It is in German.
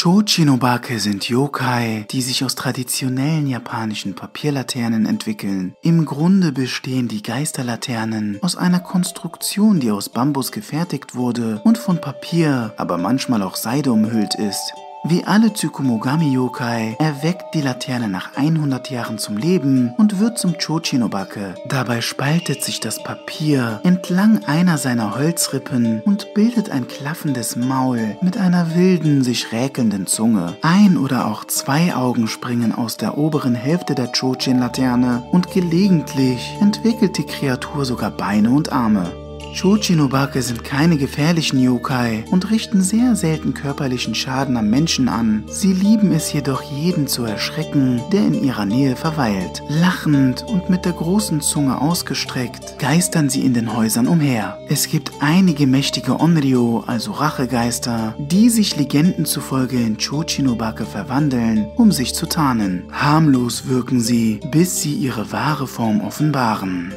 Chochinobake sind Yokai, die sich aus traditionellen japanischen Papierlaternen entwickeln. Im Grunde bestehen die Geisterlaternen aus einer Konstruktion, die aus Bambus gefertigt wurde und von Papier, aber manchmal auch Seide umhüllt ist. Wie alle Tsukumogami-Yokai erweckt die Laterne nach 100 Jahren zum Leben und wird zum Chochinobake. Dabei spaltet sich das Papier entlang einer seiner Holzrippen und bildet ein klaffendes Maul mit einer wilden, sich räkelnden Zunge. Ein oder auch zwei Augen springen aus der oberen Hälfte der Chochin-Laterne und gelegentlich entwickelt die Kreatur sogar Beine und Arme. Chochinobake sind keine gefährlichen Yokai und richten sehr selten körperlichen Schaden am Menschen an. Sie lieben es jedoch jeden zu erschrecken, der in ihrer Nähe verweilt. Lachend und mit der großen Zunge ausgestreckt, geistern sie in den Häusern umher. Es gibt einige mächtige Onryo, also Rachegeister, die sich Legenden zufolge in Chochinobake verwandeln, um sich zu tarnen. Harmlos wirken sie, bis sie ihre wahre Form offenbaren.